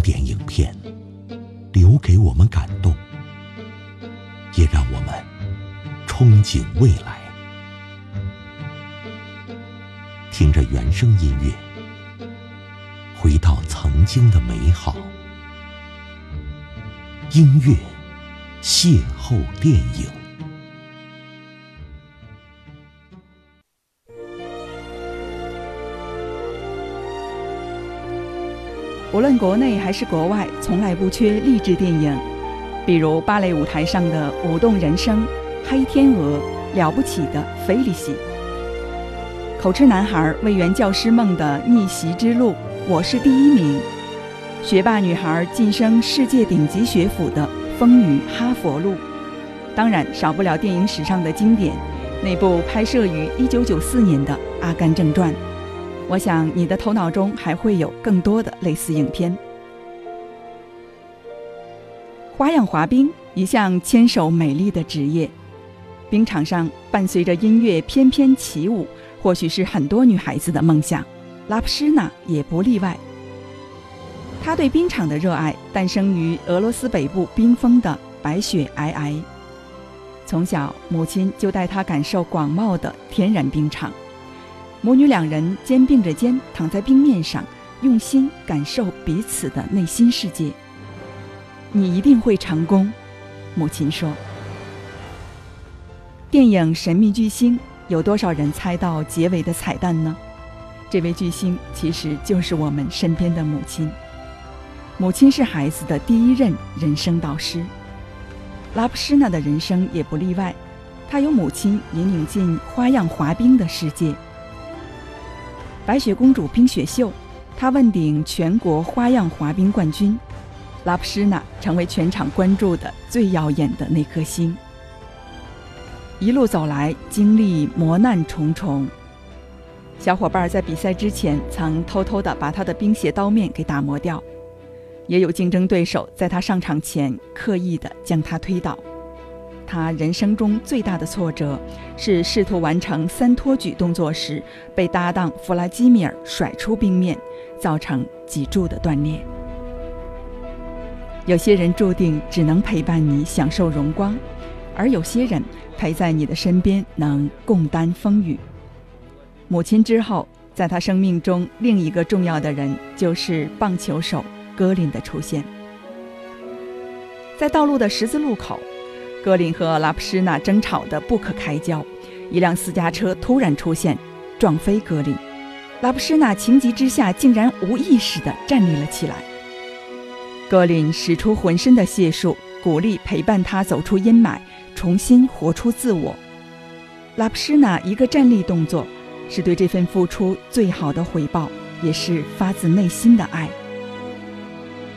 经典影片，留给我们感动，也让我们憧憬未来。听着原声音乐，回到曾经的美好。音乐邂逅电影。无论国内还是国外，从来不缺励志电影，比如芭蕾舞台上的《舞动人生》《黑天鹅》《了不起的菲利西》，口吃男孩为圆教师梦的逆袭之路，我是第一名。学霸女孩晋升世界顶级学府的风雨哈佛路，当然少不了电影史上的经典，那部拍摄于1994年的《阿甘正传》。我想你的头脑中还会有更多的类似影片。花样滑冰，一项牵手美丽的职业，冰场上伴随着音乐翩翩起舞，或许是很多女孩子的梦想。拉普什娜也不例外。她对冰场的热爱诞生于俄罗斯北部冰封的白雪皑皑。从小，母亲就带她感受广袤的天然冰场。母女两人肩并着肩躺在冰面上，用心感受彼此的内心世界。你一定会成功，母亲说。电影《神秘巨星》有多少人猜到结尾的彩蛋呢？这位巨星其实就是我们身边的母亲。母亲是孩子的第一任人生导师。拉普什娜的人生也不例外，她由母亲引领进花样滑冰的世界。白雪公主冰雪秀，她问鼎全国花样滑冰冠军，拉普什娜成为全场关注的最耀眼的那颗星。一路走来，经历磨难重重。小伙伴在比赛之前曾偷偷的把她的冰鞋刀面给打磨掉，也有竞争对手在她上场前刻意的将她推倒。他人生中最大的挫折是试图完成三托举动作时，被搭档弗拉基米尔甩出冰面，造成脊柱的断裂。有些人注定只能陪伴你享受荣光，而有些人陪在你的身边能共担风雨。母亲之后，在他生命中另一个重要的人就是棒球手格林的出现，在道路的十字路口。格林和拉普什娜争吵得不可开交，一辆私家车突然出现，撞飞格林。拉普什娜情急之下竟然无意识地站立了起来。格林使出浑身的解数，鼓励陪伴他走出阴霾，重新活出自我。拉普什娜一个站立动作，是对这份付出最好的回报，也是发自内心的爱。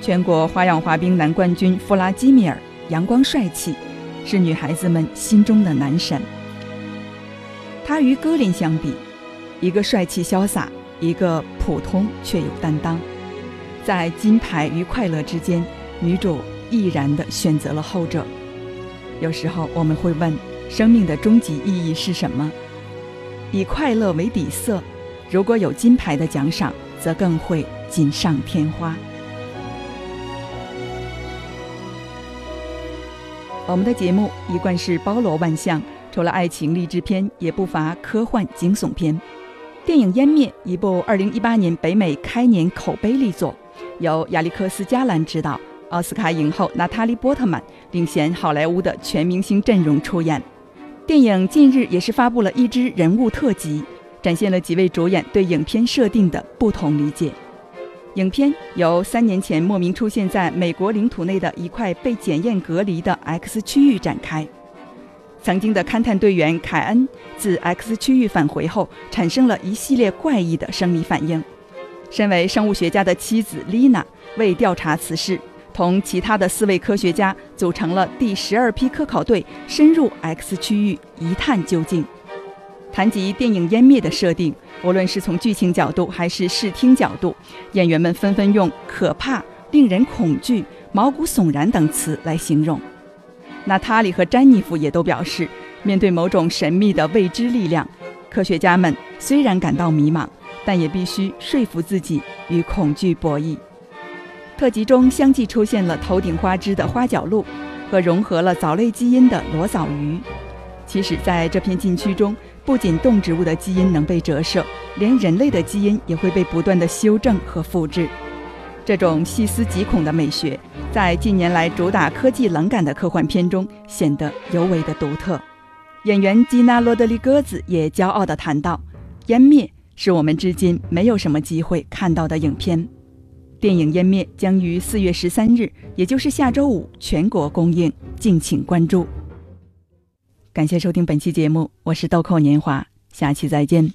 全国花样滑冰男冠军弗拉基米尔，阳光帅气。是女孩子们心中的男神。他与戈林相比，一个帅气潇洒，一个普通却有担当。在金牌与快乐之间，女主毅然地选择了后者。有时候我们会问：生命的终极意义是什么？以快乐为底色，如果有金牌的奖赏，则更会锦上添花。我们的节目一贯是包罗万象，除了爱情励志片，也不乏科幻惊悚片。电影《湮灭》一部2018年北美开年口碑力作，由亚历克斯·加兰执导，奥斯卡影后娜塔莉·波特曼领衔好莱坞的全明星阵容出演。电影近日也是发布了一支人物特辑，展现了几位主演对影片设定的不同理解。影片由三年前莫名出现在美国领土内的一块被检验隔离的 X 区域展开。曾经的勘探队员凯恩自 X 区域返回后，产生了一系列怪异的生理反应。身为生物学家的妻子丽娜为调查此事，同其他的四位科学家组成了第十二批科考队，深入 X 区域一探究竟。谈及电影《湮灭》的设定，无论是从剧情角度还是视听角度，演员们纷纷用可怕、令人恐惧、毛骨悚然等词来形容。娜塔莉和詹妮弗也都表示，面对某种神秘的未知力量，科学家们虽然感到迷茫，但也必须说服自己与恐惧博弈。特辑中相继出现了头顶花枝的花角鹿和融合了藻类基因的裸藻鱼。其实，在这片禁区中，不仅动植物的基因能被折射，连人类的基因也会被不断的修正和复制。这种细思极恐的美学，在近年来主打科技冷感的科幻片中显得尤为的独特。演员基娜·罗德里戈兹也骄傲地谈到：“湮灭是我们至今没有什么机会看到的影片。”电影《湮灭》将于四月十三日，也就是下周五全国公映，敬请关注。感谢收听本期节目，我是豆蔻年华，下期再见。